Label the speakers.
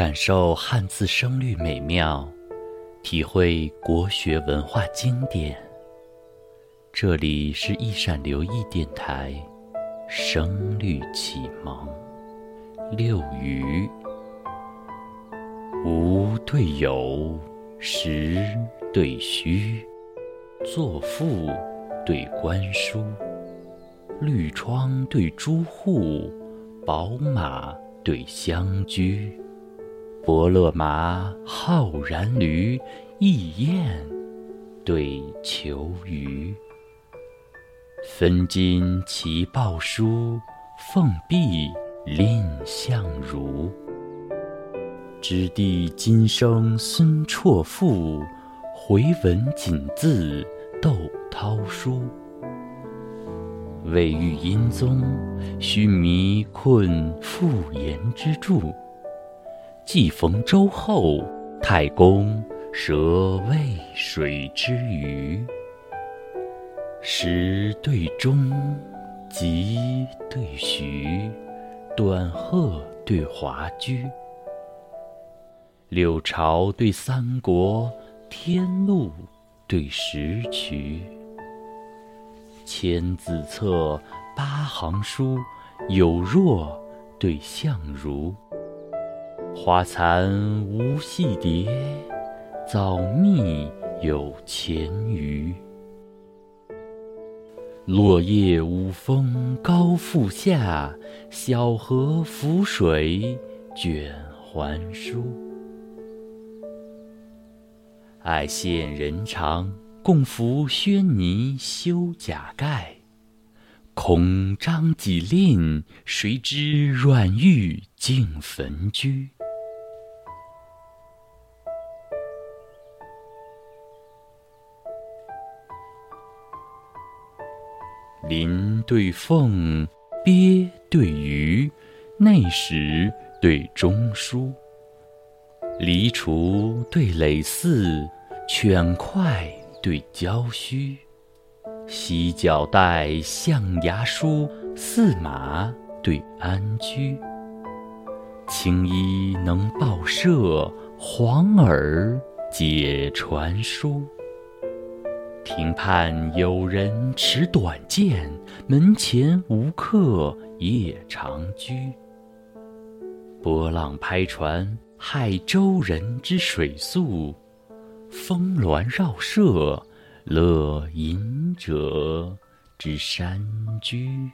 Speaker 1: 感受汉字声律美妙，体会国学文化经典。这里是一闪留意电台，声律启蒙。六余，无对有，实对虚，作赋对观书，绿窗对朱户，宝马对香居，伯乐马，浩然驴，翼燕对求鱼。分金齐报书，奉璧蔺相如。知弟今生孙绰赋，回文锦字窦涛书。未遇殷宗，须弥困复言之助。既逢周后，太公舍渭水之鱼。时对中，吉对徐，短鹤对华居。六朝对三国，天路对石渠。千字册，八行书，有若对相如。花残无戏蝶，早密有钱鱼。落叶无风高复下，小荷浮水卷还舒。爱羡人长，共扶轩泥修甲盖。恐张己吝，谁知软玉净坟居。麟对凤，鳖对鱼，内史对中书。黎厨对耒耜，犬快对郊须。犀角带，象牙梳，驷马对安居。青衣能报社，黄耳解传书。亭畔有人持短剑，门前无客夜长居。波浪拍船，害舟人之水宿；峰峦绕舍，乐隐者之山居。